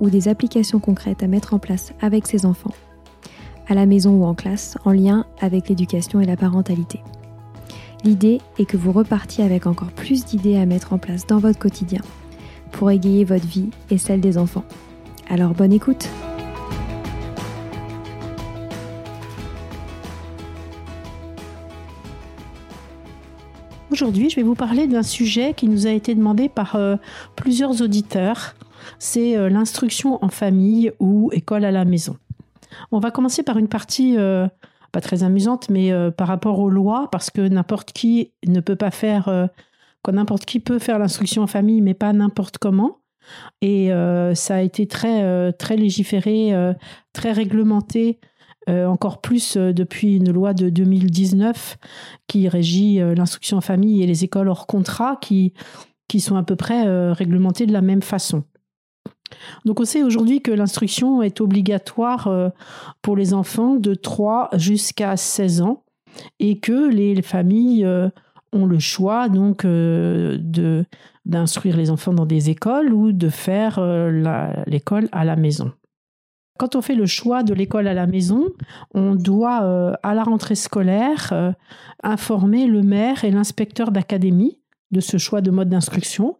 ou des applications concrètes à mettre en place avec ses enfants, à la maison ou en classe, en lien avec l'éducation et la parentalité. L'idée est que vous repartiez avec encore plus d'idées à mettre en place dans votre quotidien pour égayer votre vie et celle des enfants. Alors bonne écoute Aujourd'hui, je vais vous parler d'un sujet qui nous a été demandé par euh, plusieurs auditeurs c'est euh, l'instruction en famille ou école à la maison. On va commencer par une partie euh, pas très amusante, mais euh, par rapport aux lois, parce que n'importe qui ne peut pas faire, n'importe qui peut faire l'instruction en famille, mais pas n'importe comment. Et ça a été très, légiféré, très réglementé, encore plus depuis une loi de 2019 qui régit l'instruction en famille et les écoles hors contrat, qui sont à peu près réglementées de la même façon. Donc on sait aujourd'hui que l'instruction est obligatoire euh, pour les enfants de 3 jusqu'à 16 ans et que les familles euh, ont le choix donc euh, de d'instruire les enfants dans des écoles ou de faire l'école à la maison. Quand on fait le choix de l'école à la maison, on doit à la rentrée scolaire informer le maire et l'inspecteur d'académie de ce choix de mode d'instruction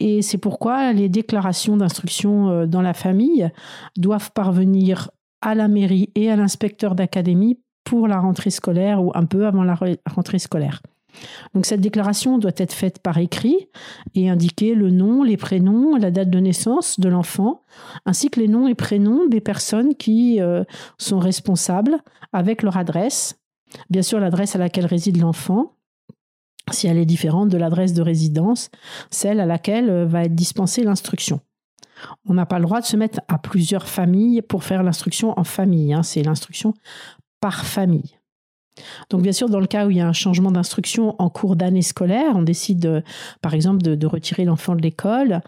et c'est pourquoi les déclarations d'instruction euh, dans la famille doivent parvenir à la mairie et à l'inspecteur d'académie pour la rentrée scolaire ou un peu avant la rentrée scolaire. Donc cette déclaration doit être faite par écrit et indiquer le nom, les prénoms, la date de naissance de l'enfant, ainsi que les noms et prénoms des personnes qui euh, sont responsables avec leur adresse, bien sûr l'adresse à laquelle réside l'enfant, si elle est différente de l'adresse de résidence, celle à laquelle euh, va être dispensée l'instruction. On n'a pas le droit de se mettre à plusieurs familles pour faire l'instruction en famille. Hein. c'est l'instruction par famille. Donc bien sûr, dans le cas où il y a un changement d'instruction en cours d'année scolaire, on décide euh, par exemple de, retirer l'enfant de l'école,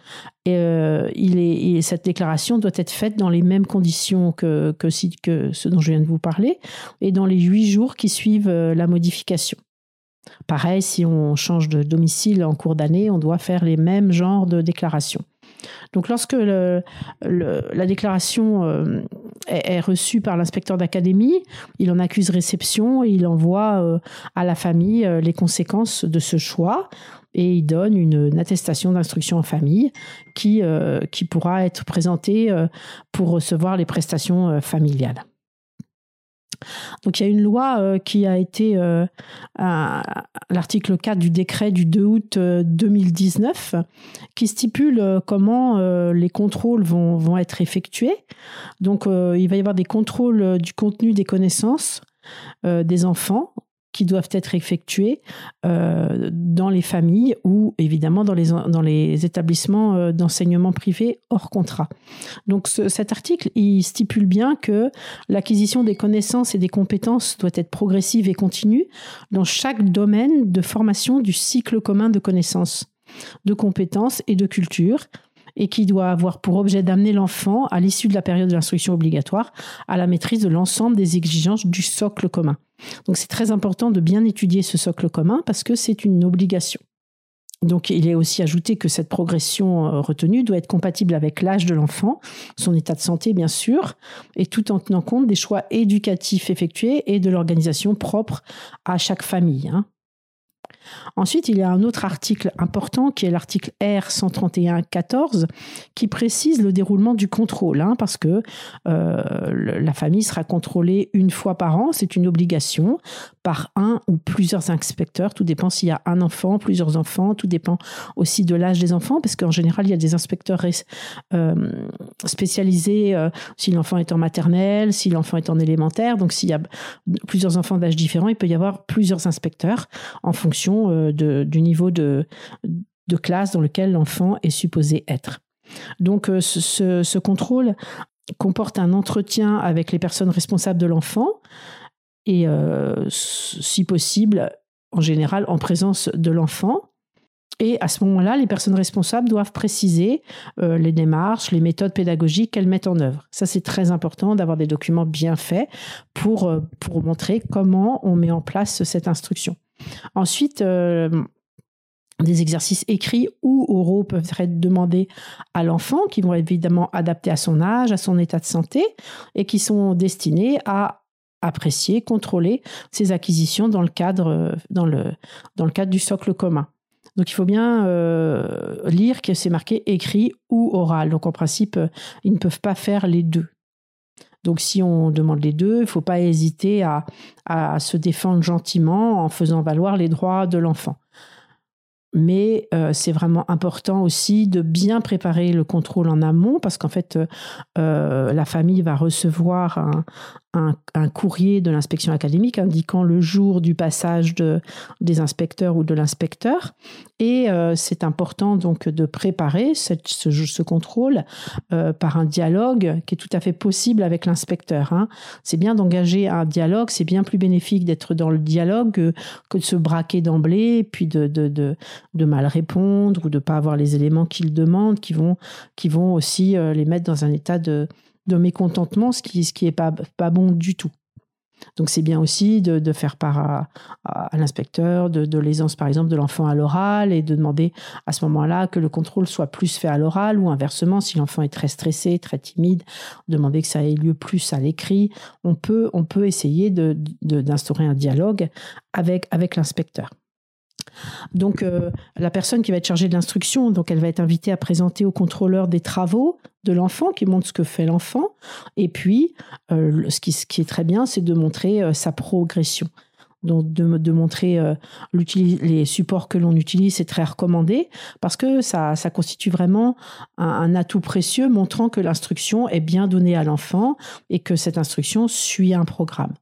et, euh, cette déclaration doit être faite dans les mêmes conditions que, que, que ce dont je viens de vous parler, et dans les huit jours qui suivent la modification. Pareil, si on change de domicile en cours d'année, on doit faire les mêmes genres de déclarations. Donc lorsque la déclaration euh, est, reçue par l'inspecteur d'académie, il en accuse réception et il envoie euh, à la famille euh, les conséquences de ce choix et il donne une, attestation d'instruction en famille qui, qui pourra être présentée pour recevoir les prestations familiales. Donc il y a une loi euh, qui a été euh, l'article 4 du décret du 2 août 2019 euh, qui stipule comment les contrôles vont, vont être effectués. Donc il va y avoir des contrôles du contenu des connaissances des enfants doivent être effectuées euh, dans les familles ou évidemment dans les, dans les établissements euh, d'enseignement privé hors contrat. Donc cet article, il stipule bien que l'acquisition des connaissances et des compétences doit être progressive et continue dans chaque domaine de formation du cycle commun de connaissances, de compétences et de culture et qui doit avoir pour objet d'amener l'enfant, à l'issue de la période de l'instruction obligatoire, à la maîtrise de l'ensemble des exigences du socle commun. Donc c'est très important de bien étudier ce socle commun parce que c'est une obligation. Donc il est aussi ajouté que cette progression euh, retenue doit être compatible avec l'âge de l'enfant, son état de santé bien sûr, et tout en tenant compte des choix éducatifs effectués et de l'organisation propre à chaque famille. Hein. Ensuite, il y a un autre article important qui est l'article R 131-14 qui précise le déroulement du contrôle, hein, parce que euh, la famille sera contrôlée une fois par an, c'est une obligation, par un ou plusieurs inspecteurs. Tout dépend s'il y a un enfant, plusieurs enfants, tout dépend aussi de l'âge des enfants, parce qu'en général, il y a des inspecteurs euh, spécialisés euh, si l'enfant est en maternelle, si l'enfant est en élémentaire. Donc, s'il y a plusieurs enfants d'âge différents, il peut y avoir plusieurs inspecteurs en fonction euh, du niveau de, classe dans lequel l'enfant est supposé être. Donc euh, ce, contrôle comporte un entretien avec les personnes responsables de l'enfant et euh, si possible, en général, en présence de l'enfant. Et à ce moment-là, les personnes responsables doivent préciser les démarches, les méthodes pédagogiques qu'elles mettent en œuvre. Ça, c'est très important d'avoir des documents bien faits pour, pour montrer comment on met en place cette instruction. Ensuite, euh, des exercices écrits ou oraux peuvent être demandés à l'enfant, qui vont être évidemment adaptés à son âge, à son état de santé, et qui sont destinés à apprécier, contrôler ses acquisitions dans le cadre, dans le, dans le cadre du socle commun. Donc il faut bien euh, lire que c'est marqué écrit ou oral. Donc en principe, ils ne peuvent pas faire les deux. Donc si on demande les deux, il ne faut pas hésiter à, se défendre gentiment en faisant valoir les droits de l'enfant. Mais euh, c'est vraiment important aussi de bien préparer le contrôle en amont parce qu'en fait, euh, la famille va recevoir un, un, courrier de l'inspection académique indiquant le jour du passage de, des inspecteurs ou de l'inspecteur. Et euh, c'est important donc de préparer ce, contrôle euh, par un dialogue qui est tout à fait possible avec l'inspecteur. Hein. C'est bien d'engager un dialogue, c'est bien plus bénéfique d'être dans le dialogue que, de se braquer d'emblée, puis de, de, mal répondre ou de ne pas avoir les éléments qu'ils demandent, qui vont, qui vont aussi euh, les mettre dans un état de, de mécontentement, ce qui ce qui est pas pas bon du tout. Donc c'est bien aussi de, faire part à, l'inspecteur de, l'aisance par exemple de l'enfant à l'oral et de demander à ce moment-là que le contrôle soit plus fait à l'oral ou inversement si l'enfant est très stressé, très timide, demander que ça ait lieu plus à l'écrit. On peut on peut essayer d'instaurer un dialogue avec avec l'inspecteur. Donc euh, la personne qui va être chargée de l'instruction, donc elle va être invitée à présenter au contrôleur des travaux de l'enfant, qui montre ce que fait l'enfant. Et puis, euh, ce, qui, est très bien, c'est de montrer euh, sa progression. Donc de, montrer les supports que l'on utilise, c'est très recommandé parce que ça, constitue vraiment un, atout précieux montrant que l'instruction est bien donnée à l'enfant et que cette instruction suit un programme.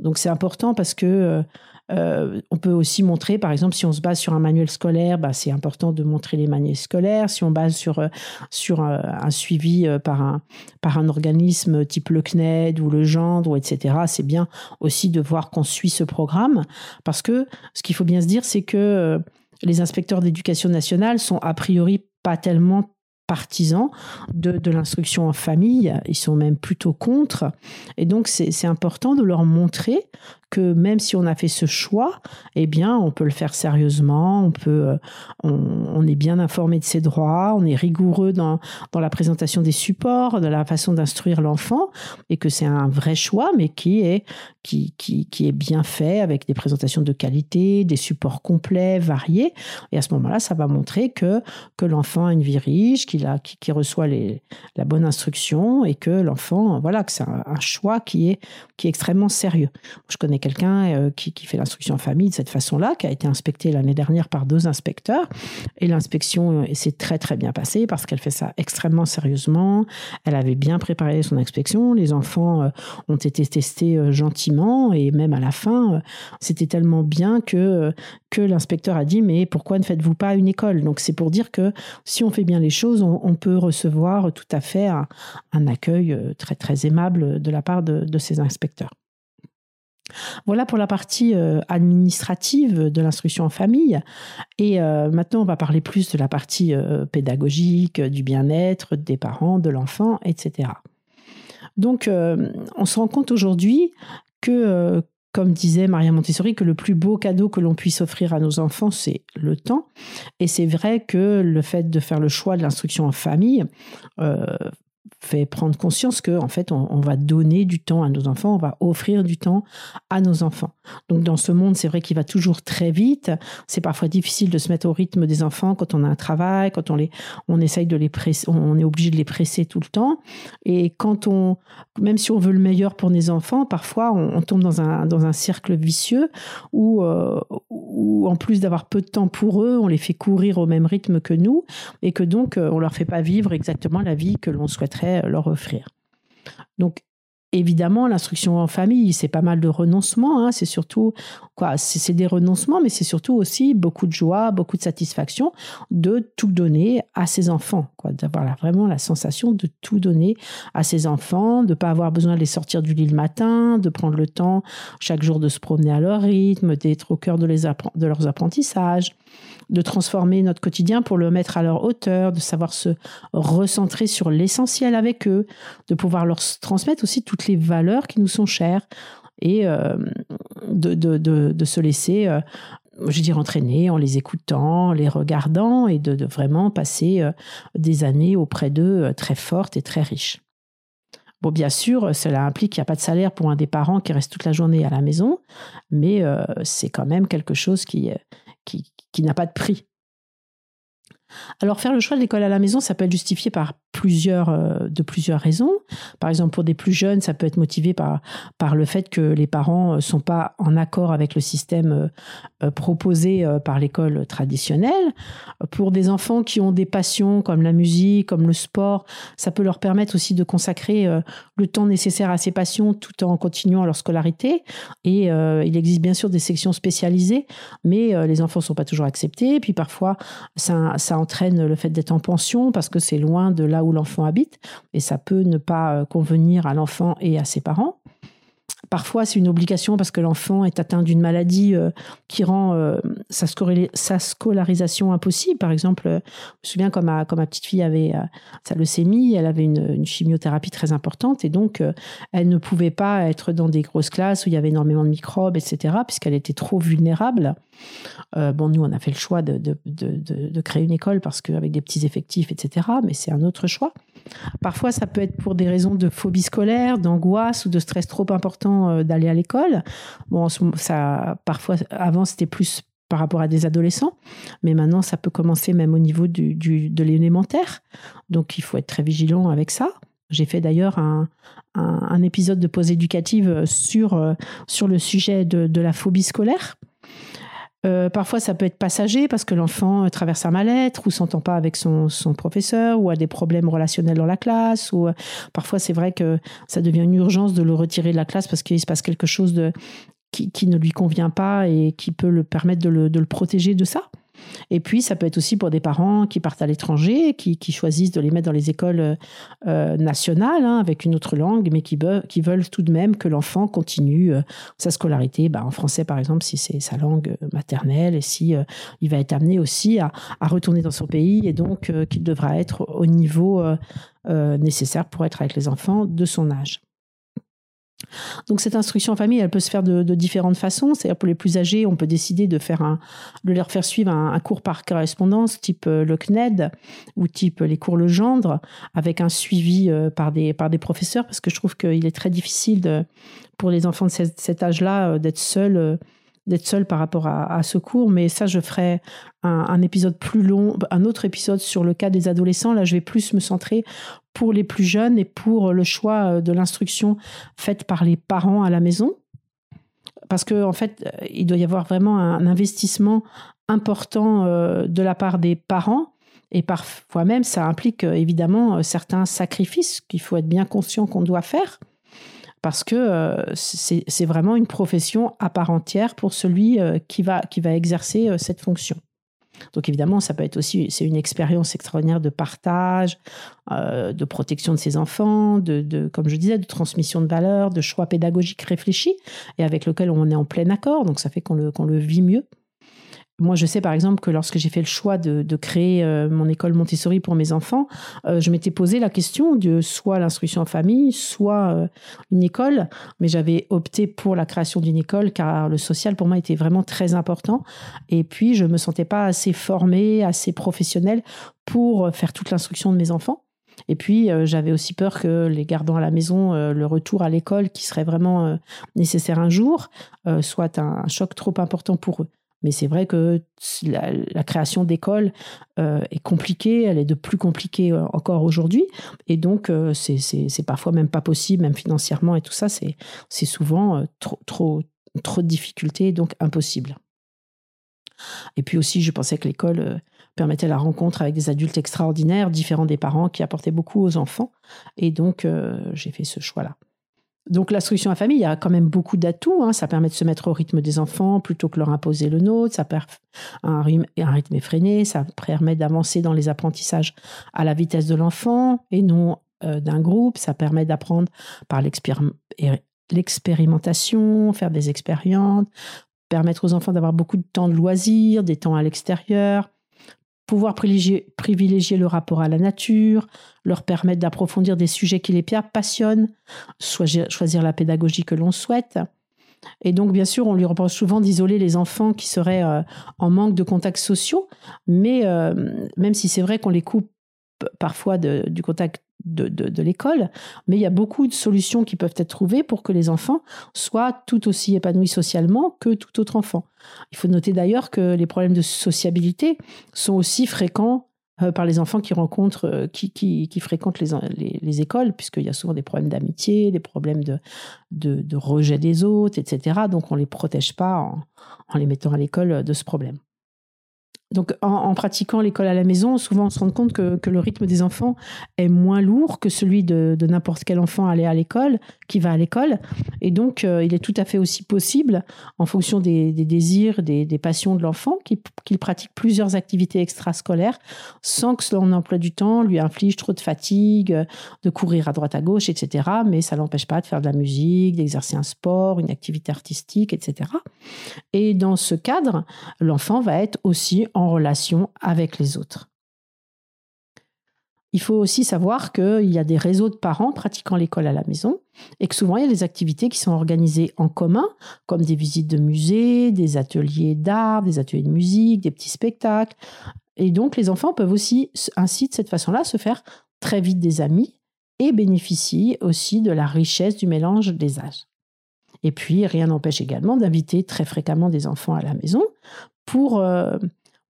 Donc c'est important parce que euh, on peut aussi montrer, par exemple, si on se base sur un manuel scolaire, bah, c'est important de montrer les manuels scolaires. Si on base sur, euh, sur euh, un, suivi par un, par un organisme type le CNED ou le Gendre, etc., c'est bien aussi de voir qu'on suit ce programme. Parce que ce qu'il faut bien se dire, c'est que les inspecteurs d'éducation nationale sont a priori pas tellement partisans de, de l'instruction en famille, ils sont même plutôt contre. Et donc, c'est important de leur montrer que même si on a fait ce choix, eh bien, on peut le faire sérieusement, on peut, euh, on, est bien informé de ses droits, on est rigoureux dans, dans la présentation des supports, de la façon d'instruire l'enfant, et que c'est un vrai choix, mais qui est, qui, qui, qui, est bien fait avec des présentations de qualité, des supports complets, variés. Et à ce moment-là, ça va montrer que, que l'enfant a une vie riche, qui, reçoit la bonne instruction et que l'enfant, voilà, que c'est un, un, choix qui est, qui est extrêmement sérieux. Je connais quelqu'un euh, qui, fait l'instruction en famille de cette façon-là, qui a été inspecté l'année dernière par deux inspecteurs. Et l'inspection euh, s'est très très bien passée parce qu'elle fait ça extrêmement sérieusement. Elle avait bien préparé son inspection. Les enfants euh, ont été testés gentiment et même à la fin, c'était tellement bien que, que l'inspecteur a dit mais pourquoi ne faites-vous pas une école? Donc c'est pour dire que si on fait bien les choses, on, peut recevoir tout à fait un, accueil très très aimable de la part de ces inspecteurs. Voilà pour la partie euh, administrative de l'instruction en famille. Et euh, maintenant, on va parler plus de la partie euh, pédagogique, du bien-être des parents, de l'enfant, etc. Donc, on se rend compte aujourd'hui que, comme disait Maria Montessori, que le plus beau cadeau que l'on puisse offrir à nos enfants, c'est le temps. Et c'est vrai que le fait de faire le choix de l'instruction en famille fait prendre conscience que en fait on, va donner du temps à nos enfants, on va offrir du temps à nos enfants. Donc dans ce monde, c'est vrai qu'il va toujours très vite. C'est parfois difficile de se mettre au rythme des enfants quand on a un travail, quand on les on essaye de les presser, on est obligé de les presser tout le temps. Et quand on même si on veut le meilleur pour nos enfants, parfois on, tombe dans un dans un cercle vicieux où euh, où en plus d'avoir peu de temps pour eux, on les fait courir au même rythme que nous et que donc euh, on leur fait pas vivre exactement la vie que l'on souhaiterait euh, leur offrir. Donc, évidemment, l'instruction en famille, c'est pas mal de renoncements. Hein. c'est surtout quoi C'est des renoncements, mais c'est surtout aussi beaucoup de joie, beaucoup de satisfaction de tout donner à ses enfants. D'avoir vraiment la sensation de tout donner à ses enfants, de pas avoir besoin de les sortir du lit le matin, de prendre le temps chaque jour de se promener à leur rythme, d'être au cœur de leurs apprentissages de transformer notre quotidien pour le mettre à leur hauteur, de savoir se recentrer sur l'essentiel avec eux, de pouvoir leur transmettre aussi toutes les valeurs qui nous sont chères et euh, de, de, se laisser, euh, je dire, entraîner en les écoutant, en les regardant et de, vraiment passer euh, des années auprès d'eux très fortes et très riches. Bon, bien sûr, cela implique qu'il n'y a pas de salaire pour un des parents qui reste toute la journée à la maison, mais c'est quand même quelque chose qui, qui, n'a pas de prix. Alors faire le choix de l'école à la maison, ça peut être justifié par plusieurs, euh, de plusieurs raisons. Par exemple, pour des plus jeunes, ça peut être motivé par, par le fait que les parents ne euh, sont pas en accord avec le système euh, proposé par l'école traditionnelle. Pour des enfants qui ont des passions comme la musique, comme le sport, ça peut leur permettre aussi de consacrer le temps nécessaire à ces passions tout en continuant leur scolarité. Et il existe bien sûr des sections spécialisées, mais les enfants ne sont pas toujours acceptés. Puis parfois, ça, ça entraîne le fait d'être en pension parce que c'est loin de là où l'enfant habite, et ça peut ne pas euh, convenir à l'enfant et à ses parents. Parfois, c'est une obligation parce que l'enfant est atteint d'une maladie euh, qui rend euh, sa, scolarisation impossible. Par exemple, je me souviens quand ma, petite fille avait sa leucémie, elle avait une, chimiothérapie très importante et donc elle ne pouvait pas être dans des grosses classes où il y avait énormément de microbes, etc., puisqu'elle était trop vulnérable. bon, nous, on a fait le choix de, de, de créer une école parce qu'avec des petits effectifs, etc., mais c'est un autre choix. Parfois, ça peut être pour des raisons de phobie scolaire, d'angoisse ou de stress trop important euh, d'aller à l'école. Bon, ça, parfois, avant, c'était plus par rapport à des adolescents, mais maintenant, ça peut commencer même au niveau du, de l'élémentaire. Donc, il faut être très vigilant avec ça. J'ai fait d'ailleurs un, un, épisode de pause éducative sur, euh, sur le sujet de la phobie scolaire. Euh, parfois, ça peut être passager parce que l'enfant euh, traverse un mal-être ou s'entend pas avec son, professeur ou a des problèmes relationnels dans la classe. Ou euh, parfois, c'est vrai que ça devient une urgence de le retirer de la classe parce qu'il se passe quelque chose qui, ne lui convient pas et qui peut le permettre de le protéger de ça. Et puis, ça peut être aussi pour des parents qui partent à l'étranger, qui, choisissent de les mettre dans les écoles euh, nationales, hein, avec une autre langue, mais qui, veulent tout de même que l'enfant continue euh, sa scolarité, bah, en français par exemple, si c'est sa langue maternelle, et si euh, il va être amené aussi à, retourner dans son pays, et donc qu'il devra être au niveau nécessaire pour être avec les enfants de son âge. Donc cette instruction en famille, elle peut se faire de, différentes façons. C'est-à-dire pour les plus âgés, on peut décider de faire un, de leur faire suivre un, cours par correspondance, type euh, le CNED ou type les cours Legendre, avec un suivi euh, par des par des professeurs, parce que je trouve qu'il est très difficile de, pour les enfants de cet âge-là euh, d'être seuls d'être seul par rapport à, ce cours, mais ça, je ferai un, épisode plus long, un autre épisode sur le cas des adolescents. Là, je vais plus me centrer pour les plus jeunes et pour le choix euh, de l'instruction faite par les parents à la maison. Parce qu'en en fait, euh, il doit y avoir vraiment un investissement important euh, de la part des parents. Et parfois même, ça implique évidemment certains sacrifices qu'il faut être bien conscient qu'on doit faire parce que euh, c'est vraiment une profession à part entière pour celui euh, qui, va, qui va exercer euh, cette fonction. Donc évidemment, ça peut être aussi, c'est une expérience extraordinaire de partage, de protection de ses enfants, de, comme je disais, de transmission de valeurs, de choix pédagogiques réfléchis et avec lequel on est en plein accord. Donc ça fait qu'on le, qu'on le vit mieux. Moi, je sais par exemple que lorsque j'ai fait le choix de, créer euh, mon école Montessori pour mes enfants, euh, je m'étais posé la question de soit l'instruction en famille, soit euh, une école, mais j'avais opté pour la création d'une école car le social pour moi était vraiment très important. Et puis, je me sentais pas assez formée, assez professionnelle pour faire toute l'instruction de mes enfants. Et puis, j'avais aussi peur que les gardant à la maison, le retour à l'école, qui serait vraiment nécessaire un jour, soit un, choc trop important pour eux. Mais c'est vrai que la, création d'écoles euh, est compliquée, elle est de plus compliquée euh, encore aujourd'hui. Et donc, euh, c'est parfois même pas possible, même financièrement et tout ça, c'est souvent trop, trop, trop de difficultés, donc impossible. Et puis aussi, je pensais que l'école permettait la rencontre avec des adultes extraordinaires, différents des parents, qui apportaient beaucoup aux enfants. Et donc, j'ai fait ce choix-là. Donc l'instruction à famille, il y a quand même beaucoup d'atouts. Hein. Ça permet de se mettre au rythme des enfants plutôt que leur imposer le nôtre. Ça permet un rythme, effréné. Ça permet d'avancer dans les apprentissages à la vitesse de l'enfant et non euh, d'un groupe. Ça permet d'apprendre par l'expérimentation, faire des expériences, permettre aux enfants d'avoir beaucoup de temps de loisirs, des temps à l'extérieur pouvoir privilégier, le rapport à la nature, leur permettre d'approfondir des sujets qui les passionnent, choisir la pédagogie que l'on souhaite. Et donc, bien sûr, on lui reproche souvent d'isoler les enfants qui seraient euh, en manque de contacts sociaux, mais euh, même si c'est vrai qu'on les coupe parfois du contact de, l'école, mais il y a beaucoup de solutions qui peuvent être trouvées pour que les enfants soient tout aussi épanouis socialement que tout autre enfant. Il faut noter d'ailleurs que les problèmes de sociabilité sont aussi fréquents euh, par les enfants qui rencontrent, euh, qui, fréquentent les, les, écoles, puisqu'il y a souvent des problèmes d'amitié, des problèmes de, rejet des autres, etc. Donc on ne les protège pas en, en les mettant à l'école de ce problème. Donc, en, pratiquant l'école à la maison, souvent on se rend compte que, le rythme des enfants est moins lourd que celui de, n'importe quel enfant aller à l'école, qui va à l'école. Et donc, euh, il est tout à fait aussi possible, en fonction des, désirs, des, passions de l'enfant, qu'il pratique plusieurs activités extrascolaires sans que son emploi du temps lui inflige trop de fatigue, de courir à droite à gauche, etc. Mais ça l'empêche pas de faire de la musique, d'exercer un sport, une activité artistique, etc. Et dans ce cadre, l'enfant va être aussi en relation avec les autres. Il faut aussi savoir qu'il y a des réseaux de parents pratiquant l'école à la maison et que souvent il y a des activités qui sont organisées en commun, comme des visites de musées, des ateliers d'art, des ateliers de musique, des petits spectacles. Et donc les enfants peuvent aussi, ainsi de cette façon-là, se faire très vite des amis et bénéficier aussi de la richesse du mélange des âges. Et puis, rien n'empêche également d'inviter très fréquemment des enfants à la maison pour euh,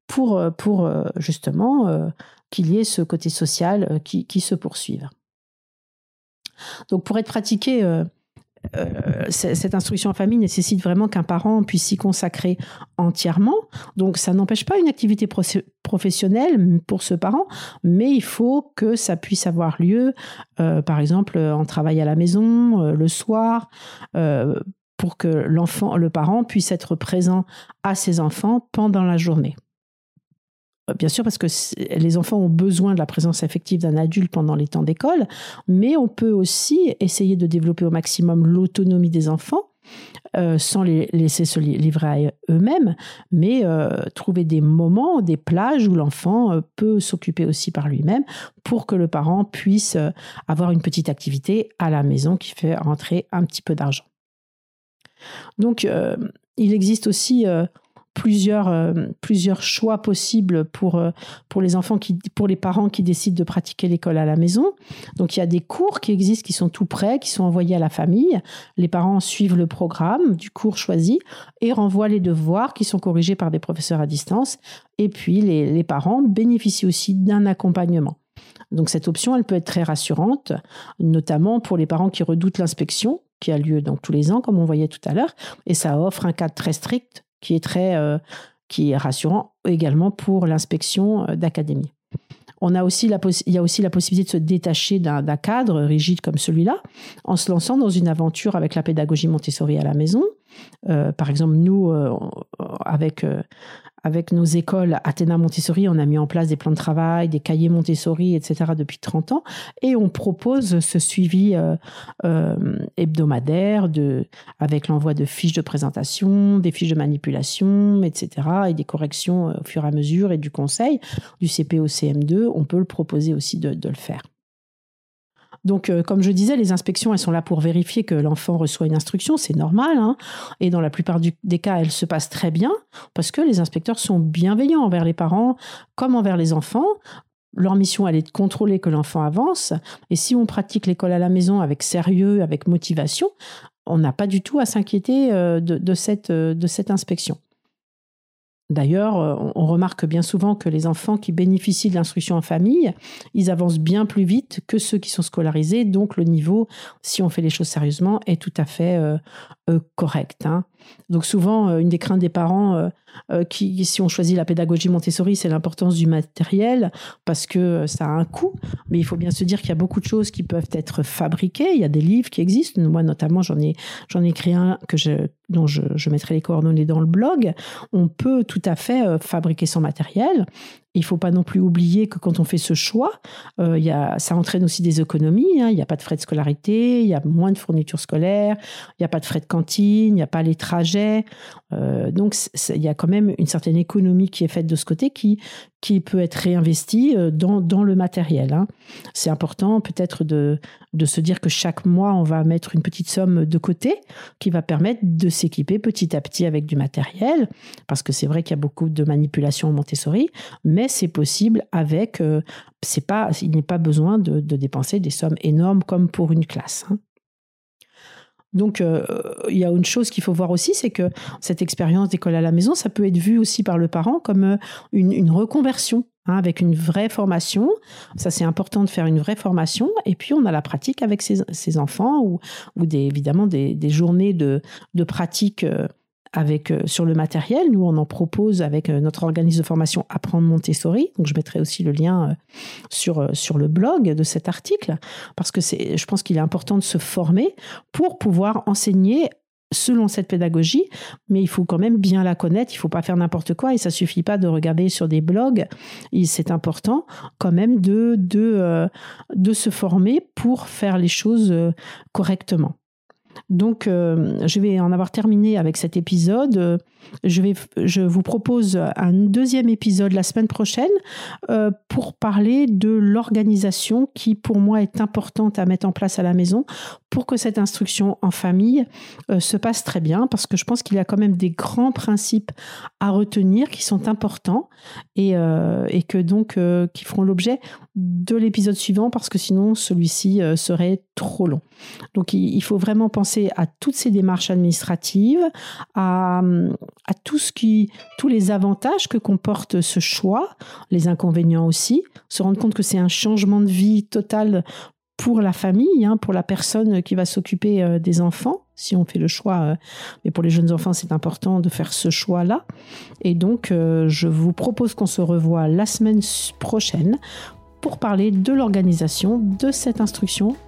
pour, euh, euh, justement euh, qu'il y ait ce côté social qui, qui, se poursuive. Donc pour être pratiqué, cette instruction en famille nécessite vraiment qu'un parent puisse s'y consacrer entièrement. Donc ça n'empêche pas une activité professionnelle pour ce parent, mais il faut que ça puisse avoir lieu, par exemple, en travail à la maison, le soir, pour que l'enfant, le parent puisse être présent à ses enfants pendant la journée. Euh, bien sûr, parce que les enfants ont besoin de la présence affective d'un adulte pendant les temps d'école, mais on peut aussi essayer de développer au maximum l'autonomie des enfants. Euh, sans les laisser se livrer à eux-mêmes, mais euh, trouver des moments, des plages où l'enfant peut s'occuper aussi par lui-même pour que le parent puisse avoir une petite activité à la maison qui fait rentrer un petit peu d'argent. Donc, il existe aussi plusieurs, euh, plusieurs choix possibles pour, euh, pour les enfants, qui, pour les parents qui décident de pratiquer l'école à la maison. Donc il y a des cours qui existent, qui sont tout prêts, qui sont envoyés à la famille. Les parents suivent le programme du cours choisi et renvoient les devoirs qui sont corrigés par des professeurs à distance. Et puis les, les parents bénéficient aussi d'un accompagnement. Donc cette option, elle peut être très rassurante, notamment pour les parents qui redoutent l'inspection qui a lieu donc tous les ans, comme on voyait tout à l'heure, et ça offre un cadre très strict qui est très euh, qui est rassurant également pour l'inspection euh, d'académie. On a aussi la il y a aussi la possibilité de se détacher d'un cadre rigide comme celui-là en se lançant dans une aventure avec la pédagogie Montessori à la maison. Euh, par exemple, nous, avec avec nos écoles Athéna Montessori, on a mis en place des plans de travail, des cahiers Montessori, etc. depuis 30 ans. Et on propose ce suivi euh, euh, hebdomadaire de, avec l'envoi de fiches de présentation, des fiches de manipulation, etc. et des corrections euh, au fur et à mesure et du conseil du CP au CM2. On peut le proposer aussi de le faire. Donc, euh, comme je disais, les inspections, elles sont là pour vérifier que l'enfant reçoit une instruction, c'est normal. Hein. et dans la plupart des cas, elles se passent très bien parce que les inspecteurs sont bienveillants envers les parents comme envers les enfants. Leur mission, elle est de contrôler que l'enfant avance. Et si on pratique l'école à la maison avec sérieux, avec motivation, on n'a pas du tout à s'inquiéter euh, euh, de cette inspection. D'ailleurs, euh, on remarque bien souvent que les enfants qui bénéficient de l'instruction en famille, ils avancent bien plus vite que ceux qui sont scolarisés. Donc, le niveau, si on fait les choses sérieusement, est tout à fait euh, euh, correct. Hein. Donc, souvent, une des craintes des parents, qui, si on choisit la pédagogie Montessori, c'est l'importance du matériel, parce que ça a un coût. Mais il faut bien se dire qu'il y a beaucoup de choses qui peuvent être fabriquées. Il y a des livres qui existent. Moi, notamment, j'en ai, j'en ai écrit un que je, dont je, mettrai les coordonnées dans le blog, on peut tout à fait euh, fabriquer son matériel. Il faut pas non plus oublier que quand on fait ce choix, euh, y a, ça entraîne aussi des économies. Hein. Il n'y a pas de frais de scolarité, il y a moins de fournitures scolaires, il n'y a pas de frais de cantine, il n'y a pas les trajets. Euh, donc, il y a quand même une certaine économie qui est faite de ce côté qui, qui peut être réinvestie euh, dans, dans le matériel. Hein. C'est important peut-être de, de se dire que chaque mois, on va mettre une petite somme de côté qui va permettre de s'équiper petit à petit avec du matériel, parce que c'est vrai qu'il y a beaucoup de manipulations en Montessori, mais c'est possible avec, euh, c'est pas, il n'est pas besoin de, dépenser des sommes énormes comme pour une classe. Hein. Donc, euh, il y a une chose qu'il faut voir aussi, c'est que cette expérience d'école à la maison, ça peut être vu aussi par le parent comme euh, une, reconversion. Hein, avec une vraie formation, ça c'est important de faire une vraie formation, et puis on a la pratique avec ses, enfants ou, des, évidemment des, journées de, de pratique euh, sur le matériel. Nous, on en propose avec euh, notre organisme de formation Apprendre Montessori. Donc, je mettrai aussi le lien euh, sur, sur le blog de cet article, parce que je pense qu'il est important de se former pour pouvoir enseigner selon cette pédagogie, mais il faut quand même bien la connaître, il faut pas faire n'importe quoi et ça suffit pas de regarder sur des blogs, c'est important quand même de, de, de se former pour faire les choses correctement. Donc, euh, je vais en avoir terminé avec cet épisode. Je, vais, je vous propose un deuxième épisode la semaine prochaine euh, pour parler de l'organisation qui, pour moi, est importante à mettre en place à la maison pour que cette instruction en famille euh, se passe très bien, parce que je pense qu'il y a quand même des grands principes à retenir qui sont importants et, et que donc qui feront l'objet de l'épisode suivant, parce que sinon celui-ci serait trop long. Donc, il faut vraiment penser à toutes ces démarches administratives, à, tout ce qui, tous les avantages que comporte ce choix, les inconvénients aussi, se rendre compte que c'est un changement de vie total pour la famille, hein, pour la personne qui va s'occuper euh, des enfants, si on fait le choix. Euh, mais pour les jeunes enfants, c'est important de faire ce choix-là. Et donc, euh, je vous propose qu'on se revoie la semaine prochaine pour parler de l'organisation de cette instruction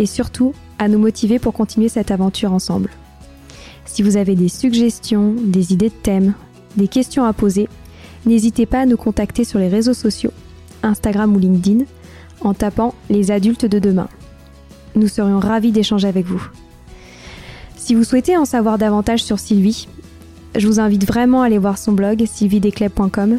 et surtout à nous motiver pour continuer cette aventure ensemble. Si vous avez des suggestions, des idées de thèmes, des questions à poser, n'hésitez pas à nous contacter sur les réseaux sociaux, Instagram ou LinkedIn, en tapant les adultes de demain. Nous serions ravis d'échanger avec vous. Si vous souhaitez en savoir davantage sur Sylvie, je vous invite vraiment à aller voir son blog sylvidescleb.com